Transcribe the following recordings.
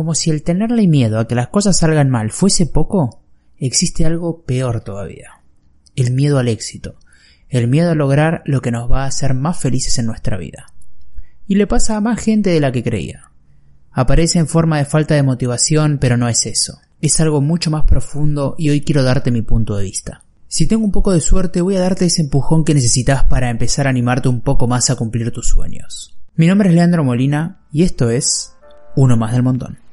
Como si el tenerle miedo a que las cosas salgan mal fuese poco, existe algo peor todavía. El miedo al éxito. El miedo a lograr lo que nos va a hacer más felices en nuestra vida. Y le pasa a más gente de la que creía. Aparece en forma de falta de motivación, pero no es eso. Es algo mucho más profundo y hoy quiero darte mi punto de vista. Si tengo un poco de suerte, voy a darte ese empujón que necesitas para empezar a animarte un poco más a cumplir tus sueños. Mi nombre es Leandro Molina y esto es Uno más del montón.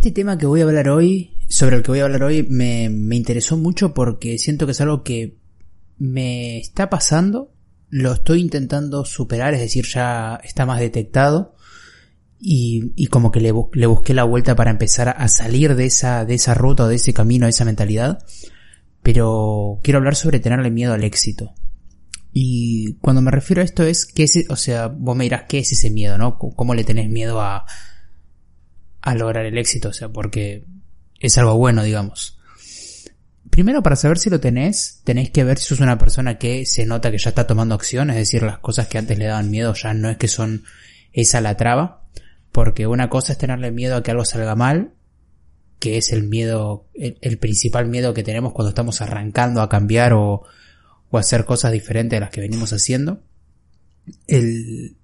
Este tema que voy a hablar hoy, sobre el que voy a hablar hoy, me, me interesó mucho porque siento que es algo que me está pasando, lo estoy intentando superar, es decir, ya está más detectado y, y como que le, busqué la vuelta para empezar a salir de esa, de esa ruta, de ese camino, de esa mentalidad. Pero quiero hablar sobre tenerle miedo al éxito. Y cuando me refiero a esto es que ese, o sea, vos me dirás qué es ese miedo, ¿no? ¿Cómo le tenés miedo a, a lograr el éxito? O sea, porque es algo bueno, digamos. Primero, para saber si lo tenés, tenéis que ver si sos una persona que se nota que ya está tomando acción, es decir, las cosas que antes le daban miedo ya no es que son esa la traba, porque una cosa es tenerle miedo a que algo salga mal, que es el miedo, el, principal miedo que tenemos cuando estamos arrancando a cambiar o, o hacer cosas diferentes a las que venimos haciendo. El,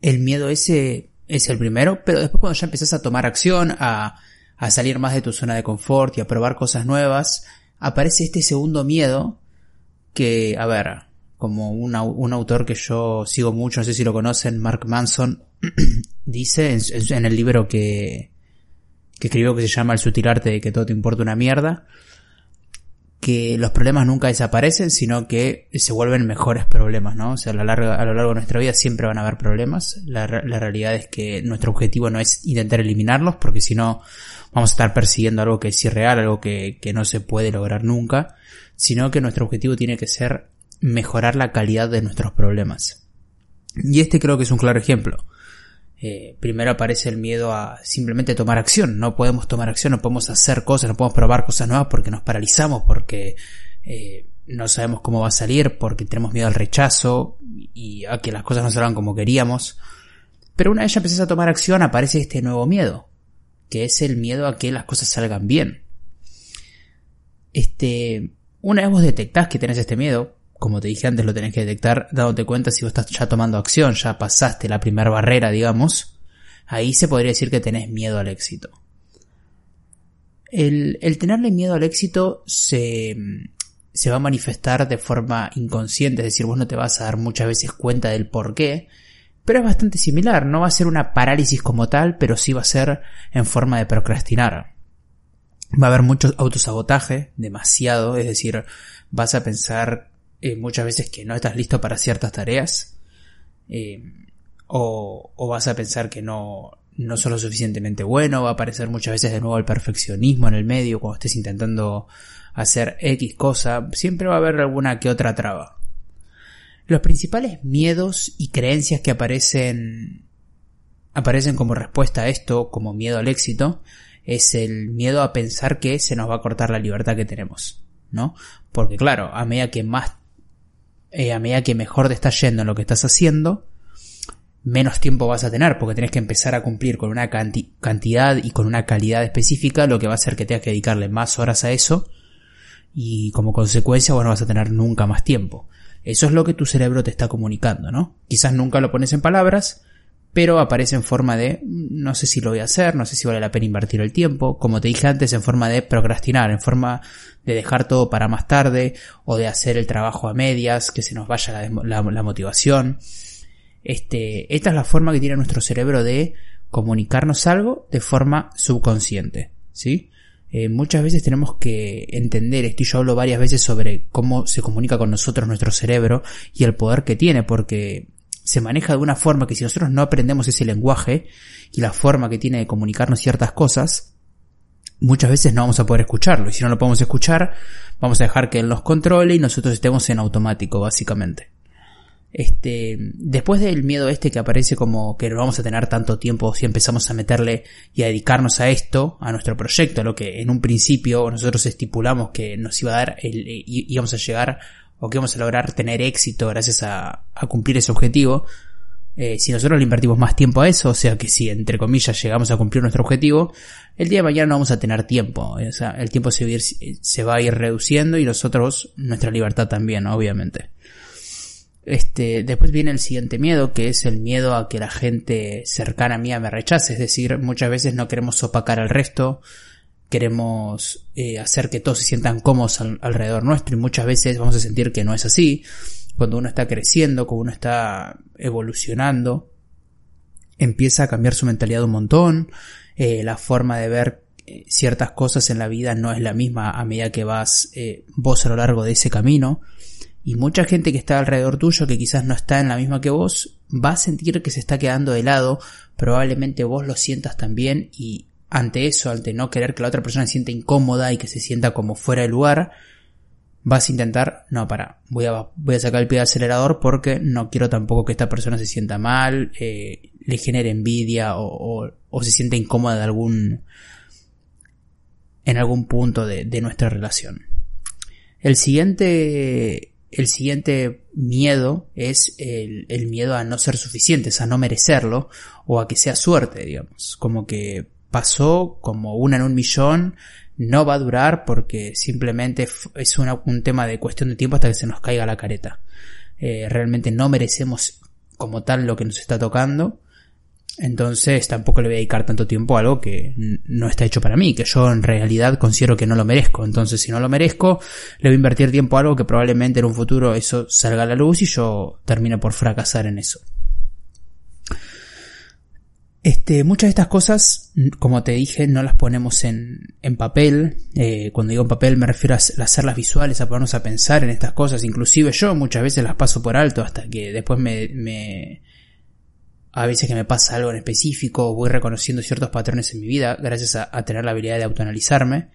el miedo ese es el primero, pero después cuando ya empezás a tomar acción, a, a salir más de tu zona de confort y a probar cosas nuevas, aparece este segundo miedo que, a ver, como un autor que yo sigo mucho, no sé si lo conocen, Mark Manson, dice en, el libro que, que escribió que se llama El sutil arte de que todo te importa una mierda, que los problemas nunca desaparecen, sino que se vuelven mejores problemas, ¿no? O sea, a lo largo, de nuestra vida siempre van a haber problemas. La, realidad es que nuestro objetivo no es intentar eliminarlos, porque si no vamos a estar persiguiendo algo que es irreal, algo que no se puede lograr nunca, sino que nuestro objetivo tiene que ser mejorar la calidad de nuestros problemas. Y este creo que es un claro ejemplo. Eh, primero aparece el miedo a simplemente tomar acción. No podemos tomar acción, no podemos hacer cosas, no podemos probar cosas nuevas porque nos paralizamos, porque eh, no sabemos cómo va a salir, porque tenemos miedo al rechazo y a que las cosas no salgan como queríamos. Pero una vez ya empezás a tomar acción aparece este nuevo miedo, que es el miedo a que las cosas salgan bien. Este, una vez vos detectás que tenés este miedo, como te dije antes, lo tenés que detectar dándote cuenta si vos estás ya tomando acción, ya pasaste la primera barrera, digamos, ahí se podría decir que tenés miedo al éxito. El, el tenerle miedo al éxito se, se va a manifestar de forma inconsciente, es decir, vos no te vas a dar muchas veces cuenta del por qué, pero es bastante similar, no va a ser una parálisis como tal, pero sí va a ser en forma de procrastinar. Va a haber mucho autosabotaje, demasiado, es decir, vas a pensar eh, muchas veces que no estás listo para ciertas tareas, eh, o, vas a pensar que no, no sos lo suficientemente bueno, va a aparecer muchas veces de nuevo el perfeccionismo en el medio cuando estés intentando hacer X cosa, siempre va a haber alguna que otra traba. Los principales miedos y creencias que aparecen aparecen como respuesta a esto, como miedo al éxito, es el miedo a pensar que se nos va a cortar la libertad que tenemos, ¿no? Porque claro, a medida que más eh, a medida que mejor te estás yendo en lo que estás haciendo, menos tiempo vas a tener, porque tenés que empezar a cumplir con una cantidad y con una calidad específica, lo que va a hacer que tengas que dedicarle más horas a eso, y como consecuencia, bueno, vas a tener nunca más tiempo. Eso es lo que tu cerebro te está comunicando, ¿no? Quizás nunca lo pones en palabras, pero aparece en forma de no sé si lo voy a hacer, no sé si vale la pena invertir el tiempo, como te dije antes, en forma de procrastinar, en forma de dejar todo para más tarde o de hacer el trabajo a medias, que se nos vaya la, motivación. Este, esta es la forma que tiene nuestro cerebro de comunicarnos algo de forma subconsciente, ¿sí? Eh, muchas veces tenemos que entender esto y yo hablo varias veces sobre cómo se comunica con nosotros nuestro cerebro y el poder que tiene porque se maneja de una forma que si nosotros no aprendemos ese lenguaje y la forma que tiene de comunicarnos ciertas cosas, muchas veces no vamos a poder escucharlo. Y si no lo podemos escuchar, vamos a dejar que él nos controle y nosotros estemos en automático, básicamente. Este, después del miedo este que aparece como que no vamos a tener tanto tiempo si empezamos a meterle y a dedicarnos a esto, a nuestro proyecto, a lo que en un principio nosotros estipulamos que nos iba a dar, el, íbamos a llegar o que vamos a lograr tener éxito gracias a, cumplir ese objetivo, eh, si nosotros le invertimos más tiempo a eso, o sea que si entre comillas llegamos a cumplir nuestro objetivo, el día de mañana no vamos a tener tiempo, o sea, el tiempo se, se va a ir reduciendo y nosotros nuestra libertad también, obviamente. Este, después viene el siguiente miedo, que es el miedo a que la gente cercana a mí me rechace. Es decir, muchas veces no queremos opacar al resto, queremos eh, hacer que todos se sientan cómodos alrededor nuestro y muchas veces vamos a sentir que no es así. Cuando uno está creciendo, cuando uno está evolucionando, empieza a cambiar su mentalidad un montón, eh, la forma de ver eh, ciertas cosas en la vida no es la misma a medida que vas vos a lo largo de ese camino. Y mucha gente que está alrededor tuyo, que quizás no está en la misma que vos, va a sentir que se está quedando de lado, probablemente vos lo sientas también y ante eso, ante no querer que la otra persona se sienta incómoda y que se sienta como fuera de lugar, vas a intentar, no, para, voy a, voy a sacar el pie del acelerador porque no quiero tampoco que esta persona se sienta mal, eh, le genere envidia o, o, se sienta incómoda de algún, en algún punto de, de nuestra relación. El siguiente el siguiente miedo es el, miedo a no ser suficientes, a no merecerlo, o a que sea suerte, digamos. Como que pasó como una en un millón, no va a durar porque simplemente es un tema de cuestión de tiempo hasta que se nos caiga la careta. Eh, realmente no merecemos como tal lo que nos está tocando entonces tampoco le voy a dedicar tanto tiempo a algo que no está hecho para mí, que yo en realidad considero que no lo merezco. Entonces si no lo merezco, le voy a invertir tiempo a algo que probablemente en un futuro eso salga a la luz y yo termine por fracasar en eso. Este, muchas de estas cosas, como te dije, no las ponemos en, en papel. Eh, cuando digo en papel me refiero a hacerlas visuales, a ponernos a pensar en estas cosas. Inclusive yo muchas veces las paso por alto hasta que después me, me a veces que me pasa algo en específico, voy reconociendo ciertos patrones en mi vida gracias a, tener la habilidad de autoanalizarme,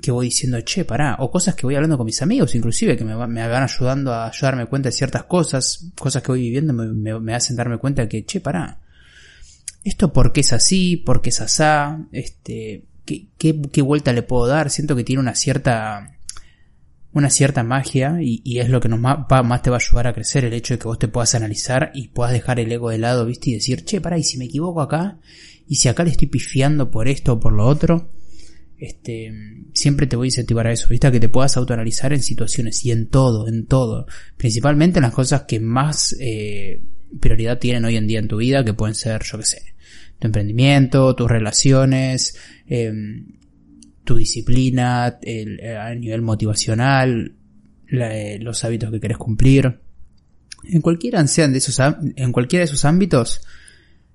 que voy diciendo, che, pará, o cosas que voy hablando con mis amigos inclusive, que me, me van ayudando a, darme cuenta de ciertas cosas, cosas que voy viviendo me, hacen darme cuenta que, che, pará, esto por qué es así, por qué es asá, este, qué, qué, qué vuelta le puedo dar, siento que tiene una cierta una cierta magia y, es lo que nos más, más te va a ayudar a crecer el hecho de que vos te puedas analizar y puedas dejar el ego de lado, viste, y decir, che, pará, y si me equivoco acá, y si acá le estoy pifiando por esto o por lo otro, este, siempre te voy a incentivar a eso, viste, a que te puedas autoanalizar en situaciones y en todo, en todo, principalmente en las cosas que más eh, prioridad tienen hoy en día en tu vida, que pueden ser, yo qué sé, tu emprendimiento, tus relaciones, eh, tu disciplina, el, eh, a nivel motivacional, eh, los hábitos que querés cumplir. En cualquiera sean de esos, en cualquiera de esos ámbitos,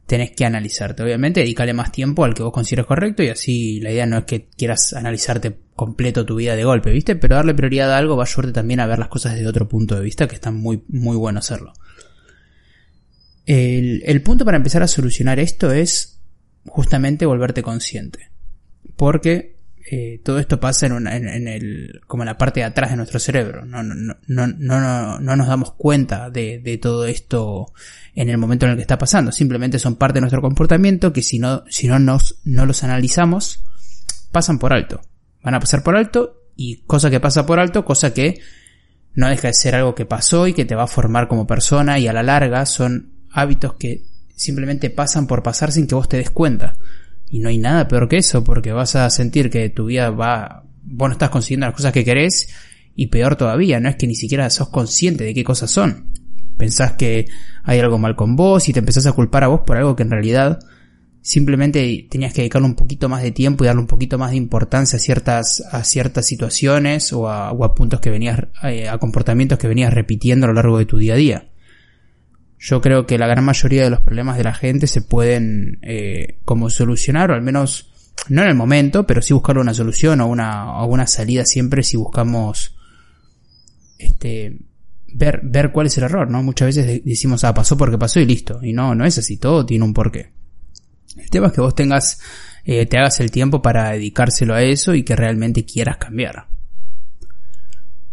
tenés que analizarte. Obviamente, dedicarle más tiempo al que vos consideres correcto y así la idea no es que quieras analizarte completo tu vida de golpe, ¿viste? Pero darle prioridad a algo va a ayudarte también a ver las cosas desde otro punto de vista, que está muy, muy bueno hacerlo. El, el punto para empezar a solucionar esto es justamente volverte consciente. Porque eh, todo esto pasa en, en, el, como en la parte de atrás de nuestro cerebro. No, no, no, no, no, no nos damos cuenta de, de, todo esto en el momento en el que está pasando. Simplemente son parte de nuestro comportamiento que si no, si no nos, no los analizamos, pasan por alto. Van a pasar por alto y cosa que pasa por alto, cosa que no deja de ser algo que pasó y que te va a formar como persona y a la larga son hábitos que simplemente pasan por pasar sin que vos te des cuenta. Y no hay nada peor que eso, porque vas a sentir que tu vida va, vos no estás consiguiendo las cosas que querés, y peor todavía, no es que ni siquiera sos consciente de qué cosas son. Pensás que hay algo mal con vos y te empezás a culpar a vos por algo que en realidad simplemente tenías que dedicarle un poquito más de tiempo y darle un poquito más de importancia a ciertas, a ciertas situaciones o a, o a puntos que venías, eh, a comportamientos que venías repitiendo a lo largo de tu día a día. Yo creo que la gran mayoría de los problemas de la gente se pueden eh, como solucionar, o al menos no en el momento, pero sí buscar una solución o una, o una salida siempre si buscamos este ver, ver cuál es el error, ¿no? Muchas veces decimos, ah, pasó porque pasó y listo. Y no, no es así, todo tiene un porqué. El tema es que vos tengas, eh, te hagas el tiempo para dedicárselo a eso y que realmente quieras cambiar.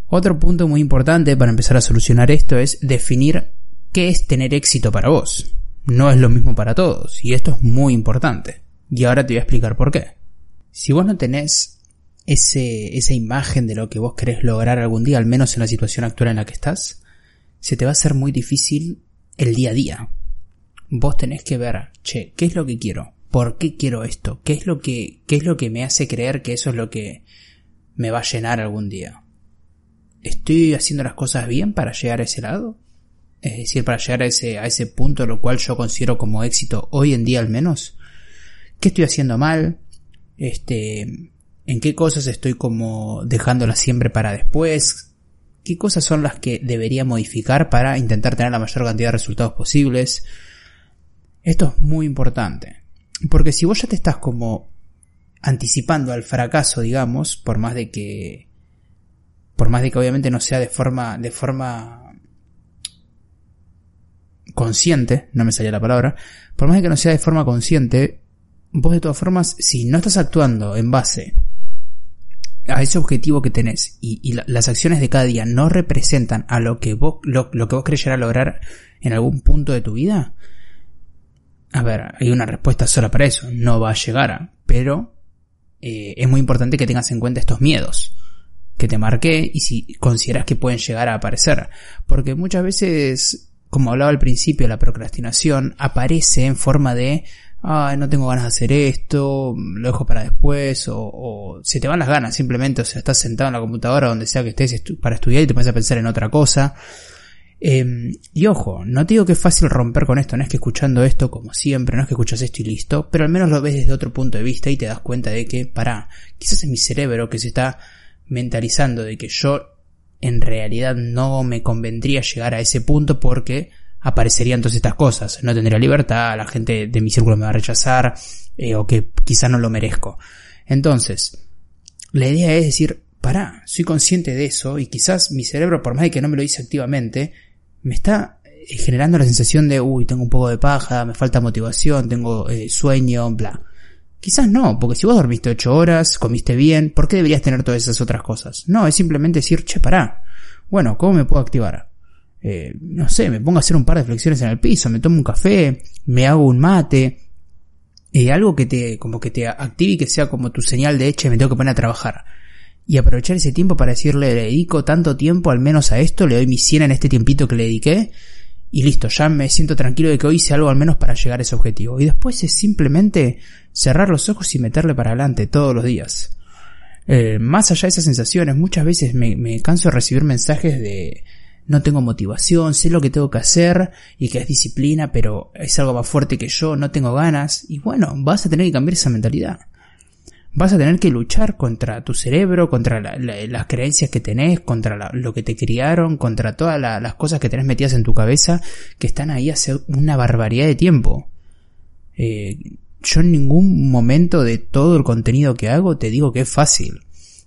Otro punto muy importante para empezar a solucionar esto es definir qué es tener éxito para vos. No es lo mismo para todos, y esto es muy importante. Y ahora te voy a explicar por qué. Si vos no tenés ese, esa imagen de lo que vos querés lograr algún día, al menos en la situación actual en la que estás, se te va a hacer muy difícil el día a día. Vos tenés que ver, che, ¿qué es lo que quiero? ¿Por qué quiero esto? ¿Qué es lo que, qué es lo que me hace creer que eso es lo que me va a llenar algún día? ¿Estoy haciendo las cosas bien para llegar a ese lado? Es decir, para llegar a ese, a ese punto, lo cual yo considero como éxito hoy en día al menos. ¿Qué estoy haciendo mal? Este, ¿en qué cosas estoy como dejándolas siempre para después? ¿Qué cosas son las que debería modificar para intentar tener la mayor cantidad de resultados posibles? Esto es muy importante. Porque si vos ya te estás como anticipando al fracaso, digamos, por más de que por más de que obviamente no sea de forma de forma consciente, no me salía la palabra, por más que no sea de forma consciente, vos de todas formas, si no estás actuando en base a ese objetivo que tenés y, las acciones de cada día no representan a lo que vos, lo, que vos crees llegar a lograr en algún punto de tu vida, a ver, hay una respuesta sola para eso, no va a llegar a, pero eh, es muy importante que tengas en cuenta estos miedos que te marqué y si consideras que pueden llegar a aparecer, porque muchas veces como hablaba al principio, la procrastinación aparece en forma de, ah, no tengo ganas de hacer esto, lo dejo para después, o, se te van las ganas simplemente, o sea, estás sentado en la computadora donde sea que estés para estudiar y te pones a pensar en otra cosa. Em, y ojo, no te digo que es fácil romper con esto, no es que escuchando esto como siempre, no es que escuchas esto y listo, pero al menos lo ves desde otro punto de vista y te das cuenta de que, para, quizás es mi cerebro que se está mentalizando de que yo en realidad no me convendría llegar a ese punto porque aparecerían todas estas cosas. No tendría libertad, la gente de mi círculo me va a rechazar, eh, o que quizá no lo merezco. Entonces, la idea es decir, pará, soy consciente de eso y quizás mi cerebro, por más de que no me lo dice activamente, me está eh, generando la sensación de, uy, tengo un poco de paja, me falta motivación, tengo eh, sueño, bla. Quizás no, porque si vos dormiste ocho horas, comiste bien, ¿por qué deberías tener todas esas otras cosas? No, es simplemente decir, che, pará. Bueno, ¿cómo me puedo activar? Eh, no sé, me pongo a hacer un par de flexiones en el piso, me tomo un café, me hago un mate, eh, algo que te, como que te active y que sea como tu señal de hecho, me tengo que poner a trabajar. Y aprovechar ese tiempo para decirle, le dedico tanto tiempo al menos a esto, le doy mi 100 en este tiempito que le dediqué, y listo, ya me siento tranquilo de que hoy hice algo al menos para llegar a ese objetivo. Y después es simplemente cerrar los ojos y meterle para adelante todos los días. Eh, más allá de esas sensaciones, muchas veces me, me canso de recibir mensajes de no tengo motivación, sé lo que tengo que hacer y que es disciplina, pero es algo más fuerte que yo, no tengo ganas. Y bueno, vas a tener que cambiar esa mentalidad. Vas a tener que luchar contra tu cerebro, contra las creencias que tenés, contra lo que te criaron, contra todas las cosas que tenés metidas en tu cabeza que están ahí hace una barbaridad de tiempo. Eh, yo en ningún momento de todo el contenido que hago te digo que es fácil.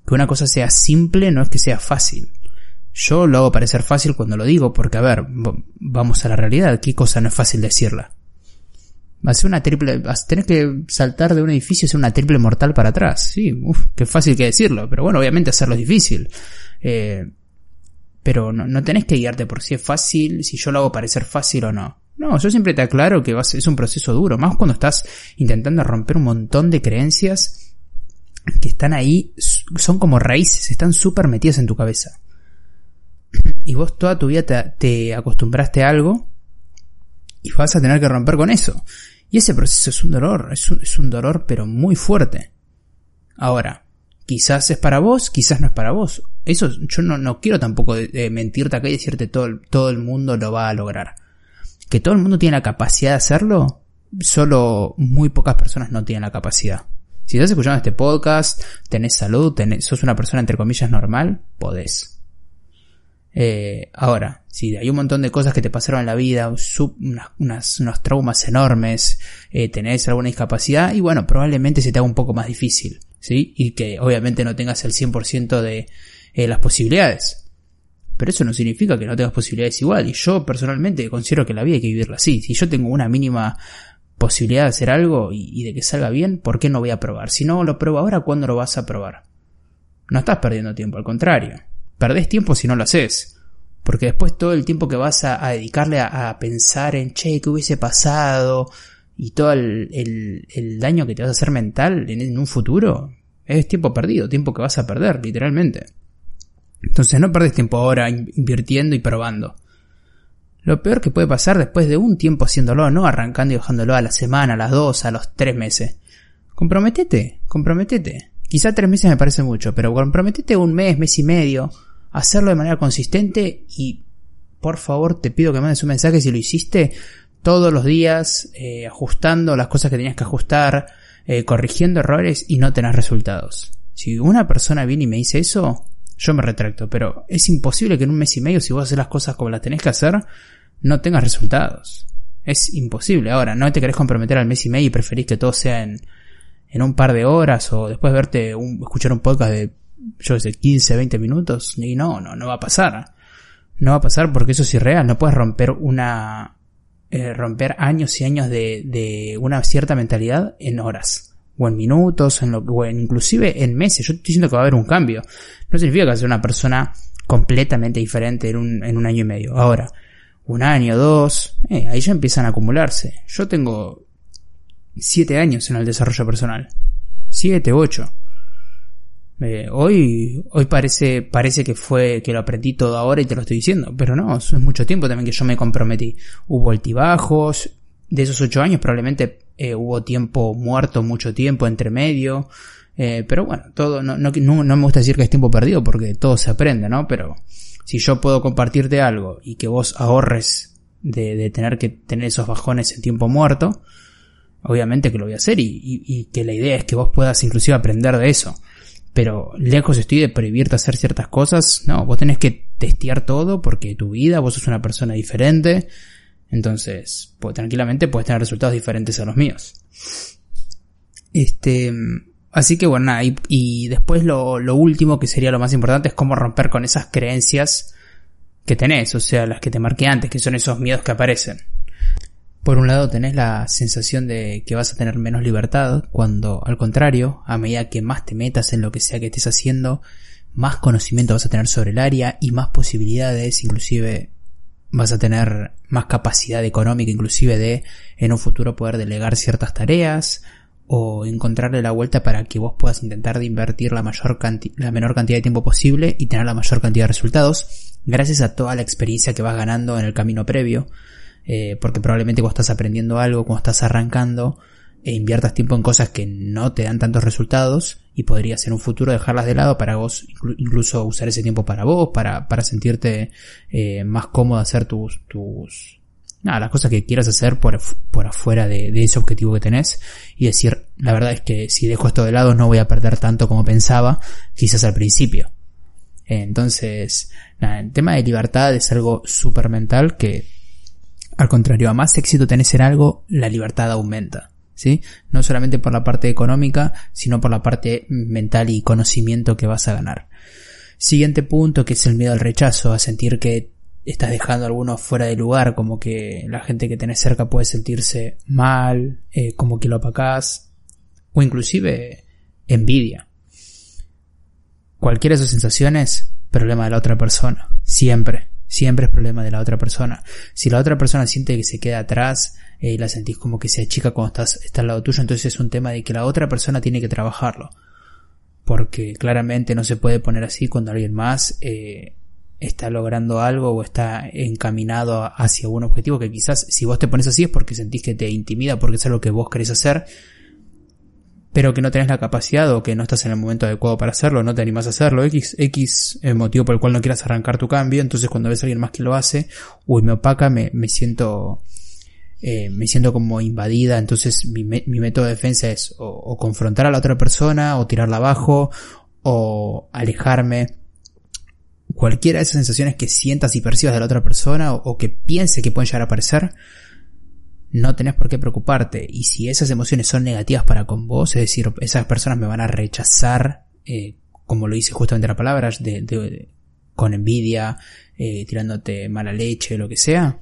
Que una cosa sea simple no es que sea fácil. Yo lo hago parecer fácil cuando lo digo, porque a ver, vamos a la realidad, ¿qué cosa no es fácil decirla? Ser una triple, vas tener que saltar de un edificio y hacer una triple mortal para atrás. Sí, uff, qué fácil que decirlo, pero bueno, obviamente hacerlo es difícil. Eh, pero no, no tenés que guiarte por si es fácil, si yo lo hago parecer fácil o no. No, yo siempre te aclaro que es un proceso duro, más cuando estás intentando romper un montón de creencias que están ahí, son como raíces, están súper metidas en tu cabeza. Y vos toda tu vida te, acostumbraste a algo y vas a tener que romper con eso. Y ese proceso es un dolor, es un, es un dolor pero muy fuerte. Ahora, quizás es para vos, quizás no es para vos. Eso yo no, no quiero tampoco mentirte acá y decirte todo, todo el mundo lo va a lograr que todo el mundo tiene la capacidad de hacerlo, solo muy pocas personas no tienen la capacidad. Si estás escuchando este podcast, tenés salud, tenés, sos una persona entre comillas normal, podés. Eh, ahora, si hay un montón de cosas que te pasaron en la vida, unas, unos traumas enormes, eh, tenés alguna discapacidad, y bueno, probablemente se te haga un poco más difícil, ¿sí? Y que obviamente no tengas el 100% de eh, las posibilidades. Pero eso no significa que no tengas posibilidades igual. Y yo personalmente considero que la vida hay que vivirla así. Si yo tengo una mínima posibilidad de hacer algo y, de que salga bien, ¿por qué no voy a probar? Si no lo pruebo ahora, ¿cuándo lo vas a probar? No estás perdiendo tiempo, al contrario. Perdés tiempo si no lo haces. Porque después todo el tiempo que vas a, dedicarle a, pensar en, che, ¿qué hubiese pasado? Y todo el, daño que te vas a hacer mental en, un futuro, Es tiempo perdido, tiempo que vas a perder, literalmente. Entonces no perdes tiempo ahora invirtiendo y probando. Lo peor que puede pasar después de un tiempo haciéndolo, no arrancando y dejándolo a la semana, a las dos, a los tres meses. Comprometete, comprometete. Quizá tres meses me parece mucho, pero comprometete un mes, mes y medio, hacerlo de manera consistente y por favor te pido que mandes un mensaje si lo hiciste todos los días, eh, ajustando las cosas que tenías que ajustar, eh, corrigiendo errores y no tenés resultados. Si una persona viene y me dice eso, yo me retracto, pero es imposible que en un mes y medio, si vos haces las cosas como las tenés que hacer, no tengas resultados. Es imposible. Ahora, no te querés comprometer al mes y medio y preferís que todo sea en, en un par de horas o después de verte un, escuchar un podcast de, yo sé, 15, 20 minutos. Y no, no, no va a pasar. No va a pasar porque eso es irreal. No puedes romper una, eh, romper años y años de, de una cierta mentalidad en horas o en minutos, en lo, o en inclusive en meses. Yo estoy diciendo que va a haber un cambio. No significa que va a ser una persona completamente diferente en un, en un año y medio. Ahora, un año, dos, eh, ahí ya empiezan a acumularse. Yo tengo siete años en el desarrollo personal. Siete, ocho. Eh, hoy, hoy parece, parece que fue, que lo aprendí todo ahora y te lo estoy diciendo, pero no, es mucho tiempo también que yo me comprometí. Hubo altibajos, de esos ocho años probablemente eh, hubo tiempo muerto, mucho tiempo entre medio, eh, pero bueno, todo, no, no, no, me gusta decir que es tiempo perdido porque todo se aprende, ¿no? Pero si yo puedo compartirte algo y que vos ahorres de, de tener que tener esos bajones en tiempo muerto, obviamente que lo voy a hacer y, que la idea es que vos puedas inclusive aprender de eso. Pero lejos estoy de prohibirte hacer ciertas cosas, no, vos tenés que testear todo porque tu vida, vos sos una persona diferente, entonces, pues, tranquilamente puedes tener resultados diferentes a los míos. Este, así que bueno, y, y después lo, lo, último que sería lo más importante es cómo romper con esas creencias que tenés, o sea, las que te marqué antes, que son esos miedos que aparecen. Por un lado tenés la sensación de que vas a tener menos libertad, cuando al contrario, a medida que más te metas en lo que sea que estés haciendo, más conocimiento vas a tener sobre el área y más posibilidades, inclusive vas a tener más capacidad económica inclusive de en un futuro poder delegar ciertas tareas o encontrarle la vuelta para que vos puedas intentar de invertir la mayor la menor cantidad de tiempo posible y tener la mayor cantidad de resultados gracias a toda la experiencia que vas ganando en el camino previo eh, porque probablemente cuando estás aprendiendo algo cuando estás arrancando e inviertas tiempo en cosas que no te dan tantos resultados y podrías en un futuro dejarlas de lado para vos, incluso usar ese tiempo para vos, para, para sentirte eh, más cómodo hacer tus, tus, nada, las cosas que quieras hacer por, por afuera de, ese objetivo que tenés y decir, la verdad es que si dejo esto de lado no voy a perder tanto como pensaba, quizás al principio. Entonces, nada, el tema de libertad es algo súper mental que, al contrario, a más éxito tenés en algo, la libertad aumenta. ¿sí? No solamente por la parte económica, sino por la parte mental y conocimiento que vas a ganar. Siguiente punto, que es el miedo al rechazo, a sentir que estás dejando a alguno fuera de lugar, como que la gente que tenés cerca puede sentirse mal, eh, como que lo apacás, o inclusive envidia. Cualquiera de esas sensaciones, problema de la otra persona, siempre, siempre es problema de la otra persona. Si la otra persona siente que se queda atrás, y la sentís como que se achica cuando estás, está al lado tuyo, entonces es un tema de que la otra persona tiene que trabajarlo. Porque claramente no se puede poner así cuando alguien más eh, está logrando algo o está encaminado hacia un objetivo que quizás si vos te pones así es porque sentís que te intimida, porque es algo que vos querés hacer, pero que no tenés la capacidad o que no estás en el momento adecuado para hacerlo, no te animas a hacerlo, X, X motivo por el cual no quieras arrancar tu cambio, entonces cuando ves a alguien más que lo hace, uy, me opaca, me, me siento eh, me siento como invadida, entonces mi, mi método de defensa es o, confrontar a la otra persona, o tirarla abajo, o alejarme. Cualquiera de esas sensaciones que sientas y percibas de la otra persona, o, que piense que pueden llegar a aparecer, no tenés por qué preocuparte. Y si esas emociones son negativas para con vos, es decir, esas personas me van a rechazar, eh, como lo dice justamente la palabra, de, con envidia, eh, tirándote mala leche, lo que sea,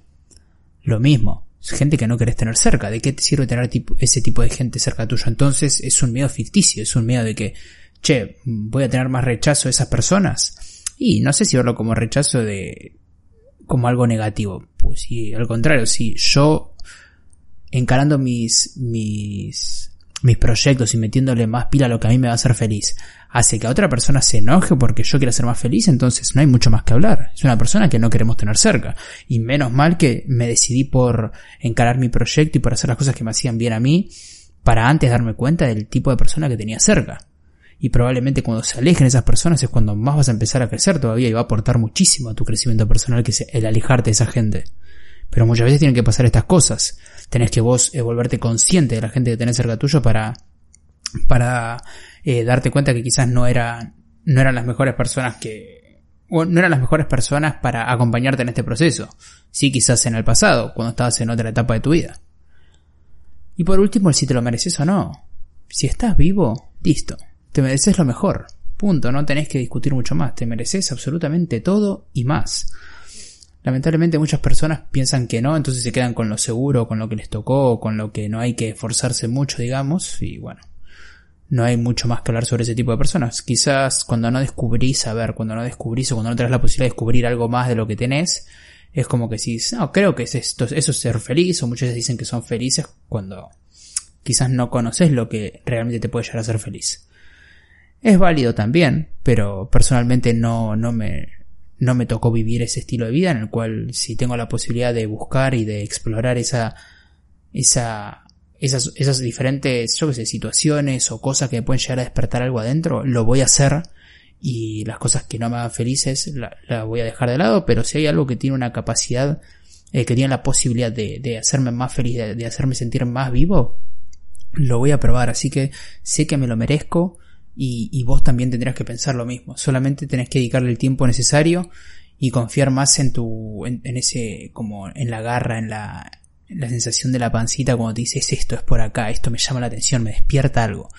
lo mismo gente que no querés tener cerca. ¿De qué te sirve tener ese tipo de gente cerca tuyo? Entonces es un miedo ficticio, es un miedo de que, che, voy a tener más rechazo de esas personas. Y no sé si verlo como rechazo de, como algo negativo. Pues sí, al contrario, si yo encarando mis, mis, mis proyectos y metiéndole más pila a lo que a mí me va a hacer feliz, hace que a otra persona se enoje porque yo quiera ser más feliz, entonces no hay mucho más que hablar. Es una persona que no queremos tener cerca. Y menos mal que me decidí por encarar mi proyecto y por hacer las cosas que me hacían bien a mí, para antes darme cuenta del tipo de persona que tenía cerca. Y probablemente cuando se alejen esas personas es cuando más vas a empezar a crecer todavía y va a aportar muchísimo a tu crecimiento personal que es el alejarte de esa gente. Pero muchas veces tienen que pasar estas cosas. Tenés que vos eh, volverte consciente de la gente que tenés cerca tuyo para, para eh, darte cuenta que quizás no eran, no eran las mejores personas que, o no eran las mejores personas para acompañarte en este proceso. Sí, quizás en el pasado, cuando estabas en otra etapa de tu vida. Y por último, si te lo mereces o no. Si estás vivo, listo. Te mereces lo mejor. Punto. No tenés que discutir mucho más. Te mereces absolutamente todo y más. Lamentablemente muchas personas piensan que no, entonces se quedan con lo seguro, con lo que les tocó, con lo que no hay que esforzarse mucho, digamos, y bueno, no hay mucho más que hablar sobre ese tipo de personas. Quizás cuando no descubrís, a ver, cuando no descubrís o cuando no tenés la posibilidad de descubrir algo más de lo que tenés, es como que si, no, creo que es esto, eso es ser feliz, o muchos veces dicen que son felices cuando quizás no conoces lo que realmente te puede llegar a ser feliz. Es válido también, pero personalmente no, no me, no me tocó vivir ese estilo de vida en el cual si tengo la posibilidad de buscar y de explorar esa, esa, esas, esas diferentes, yo que sé, situaciones o cosas que pueden llegar a despertar algo adentro, lo voy a hacer y las cosas que no me hagan felices las la voy a dejar de lado, pero si hay algo que tiene una capacidad, eh, que tiene la posibilidad de, de hacerme más feliz, de hacerme sentir más vivo, lo voy a probar, así que sé que me lo merezco, y, vos también tendrás que pensar lo mismo. Solamente tenés que dedicarle el tiempo necesario y confiar más en tu, en, ese, como en la garra, en la, en la sensación de la pancita cuando te dices esto es por acá, esto me llama la atención, me despierta algo.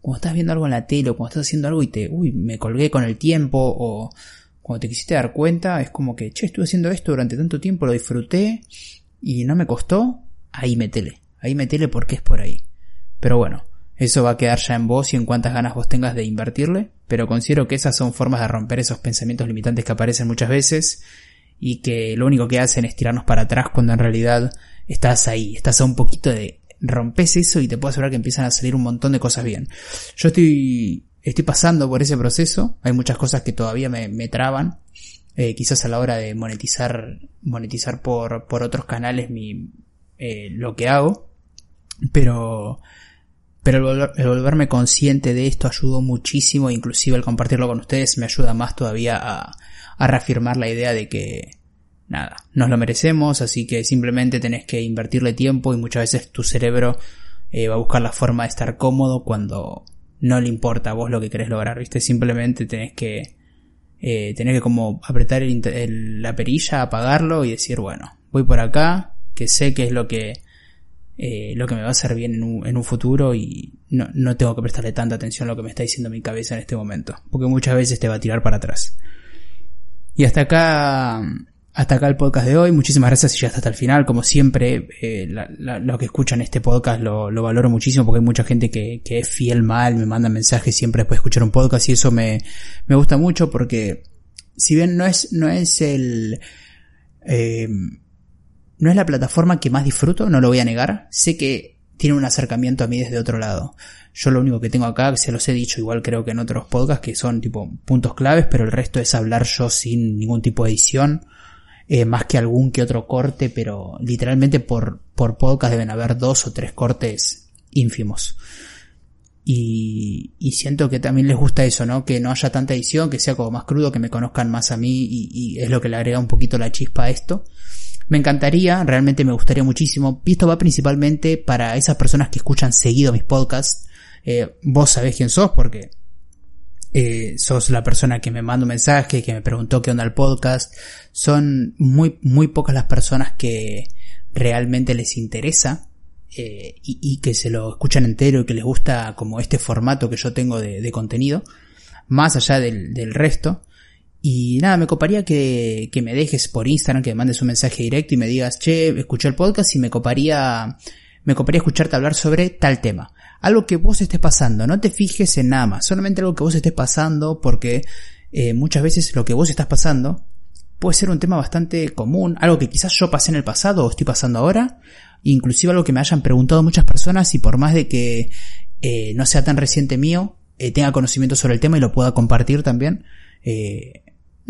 Cuando estás viendo algo en la tele o cuando estás haciendo algo y te, uy, me colgué con el tiempo o cuando te quisiste dar cuenta, es como que, che, estuve haciendo esto durante tanto tiempo, lo disfruté y no me costó, ahí metele, ahí metele porque es por ahí. Pero bueno, eso va a quedar ya en vos y en cuántas ganas vos tengas de invertirle, pero considero que esas son formas de romper esos pensamientos limitantes que aparecen muchas veces y que lo único que hacen es tirarnos para atrás cuando en realidad estás ahí, estás a un poquito de rompes eso y te puedo asegurar que empiezan a salir un montón de cosas bien. Yo estoy, estoy pasando por ese proceso, hay muchas cosas que todavía me, me traban, eh, quizás a la hora de monetizar, monetizar por, por otros canales mi, eh, lo que hago, pero pero el, volverme consciente de esto ayudó muchísimo, inclusive el compartirlo con ustedes me ayuda más todavía a, a reafirmar la idea de que nada, nos lo merecemos, así que simplemente tenés que invertirle tiempo y muchas veces tu cerebro eh, va a buscar la forma de estar cómodo cuando no le importa a vos lo que querés lograr, ¿viste? Simplemente tenés que, eh, tenés que como apretar la perilla, apagarlo y decir, bueno, voy por acá, que sé que es lo que eh, lo que me va a hacer bien en un, en un futuro y no, no, tengo que prestarle tanta atención a lo que me está diciendo mi cabeza en este momento, porque muchas veces te va a tirar para atrás. Y hasta acá, hasta acá el podcast de hoy. Muchísimas gracias y ya hasta el final. Como siempre, eh, los que escuchan este podcast lo, lo, valoro muchísimo porque hay mucha gente que, que es fiel mal, me manda mensajes siempre después de escuchar un podcast y eso me, me gusta mucho porque si bien no es, no es el, eh, no es la plataforma que más disfruto, no lo voy a negar. Sé que tiene un acercamiento a mí desde otro lado. Yo lo único que tengo acá, se los he dicho igual creo que en otros podcasts, que son tipo puntos claves, pero el resto es hablar yo sin ningún tipo de edición. Eh, más que algún que otro corte, pero literalmente por, por podcast deben haber dos o tres cortes ínfimos. Y, y, siento que también les gusta eso, ¿no? Que no haya tanta edición, que sea como más crudo, que me conozcan más a mí y, y es lo que le agrega un poquito la chispa a esto. Me encantaría, realmente me gustaría muchísimo. Y esto va principalmente para esas personas que escuchan seguido mis podcasts. Eh, vos sabés quién sos porque eh, sos la persona que me manda un mensaje, que me preguntó qué onda el podcast. Son muy, muy pocas las personas que realmente les interesa eh, y, que se lo escuchan entero y que les gusta como este formato que yo tengo de, de contenido. Más allá del, del resto. Y nada, me coparía que, que me dejes por Instagram, que me mandes un mensaje directo y me digas, che, escuché el podcast y me coparía, me coparía escucharte hablar sobre tal tema. Algo que vos estés pasando, no te fijes en nada más, solamente algo que vos estés pasando porque eh, muchas veces lo que vos estás pasando puede ser un tema bastante común, algo que quizás yo pasé en el pasado o estoy pasando ahora, inclusive algo que me hayan preguntado muchas personas y por más de que eh, no sea tan reciente mío, eh, tenga conocimiento sobre el tema y lo pueda compartir también.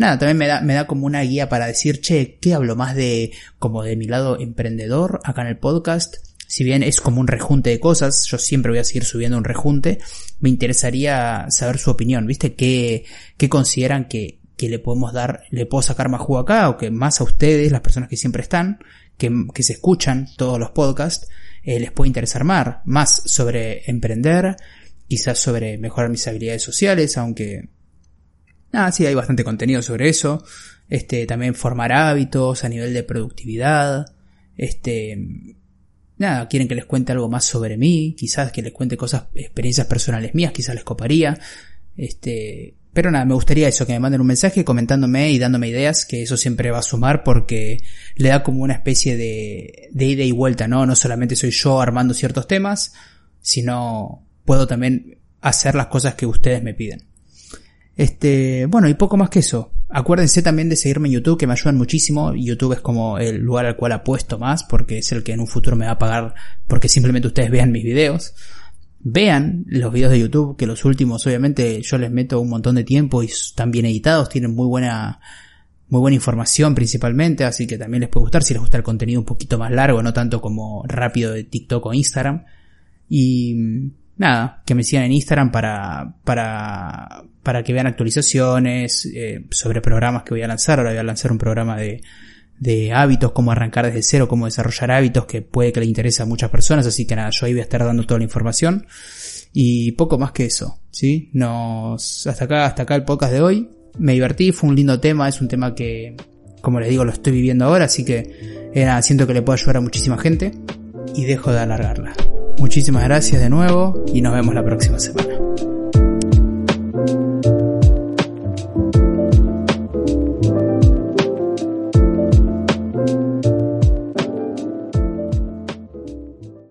Nada, también me da, me da como una guía para decir, che, ¿qué hablo más de, como de mi lado emprendedor acá en el podcast? Si bien es como un rejunte de cosas, yo siempre voy a seguir subiendo un rejunte, me interesaría saber su opinión, ¿viste? ¿Qué, qué consideran que, que le podemos dar, le puedo sacar más jugo acá o que más a ustedes, las personas que siempre están, que, que se escuchan todos los podcasts, eh, les puede interesar más, más sobre emprender, quizás sobre mejorar mis habilidades sociales, aunque nada, sí hay bastante contenido sobre eso. Este, también formar hábitos a nivel de productividad. Este, nada, quieren que les cuente algo más sobre mí, quizás que les cuente cosas, experiencias personales mías, quizás les coparía. Este, pero nada, me gustaría eso, que me manden un mensaje comentándome y dándome ideas, que eso siempre va a sumar porque le da como una especie de, de ida y vuelta, ¿no? No solamente soy yo armando ciertos temas, sino puedo también hacer las cosas que ustedes me piden. Este, bueno, y poco más que eso. Acuérdense también de seguirme en YouTube, que me ayudan muchísimo. YouTube es como el lugar al cual apuesto más, porque es el que en un futuro me va a pagar porque simplemente ustedes vean mis videos vean los videos de YouTube, que los últimos obviamente yo les meto un montón de tiempo y están bien editados, tienen muy buena, muy buena información principalmente, así que también les puede gustar si les gusta el contenido un poquito más largo, no tanto como rápido de TikTok o Instagram. Y nada, que me sigan en Instagram para, para, para que vean actualizaciones eh, sobre programas que voy a lanzar. Ahora voy a lanzar un programa de, de hábitos, cómo arrancar desde cero, cómo desarrollar hábitos que puede que le interese a muchas personas, así que nada, yo ahí voy a estar dando toda la información y poco más que eso, ¿sí? Nos, hasta acá, hasta acá el podcast de hoy. Me divertí, fue un lindo tema, es un tema que, como les digo, lo estoy viviendo ahora, así que era, siento que le puedo ayudar a muchísima gente y dejo de alargarla. Muchísimas gracias de nuevo y nos vemos la próxima semana.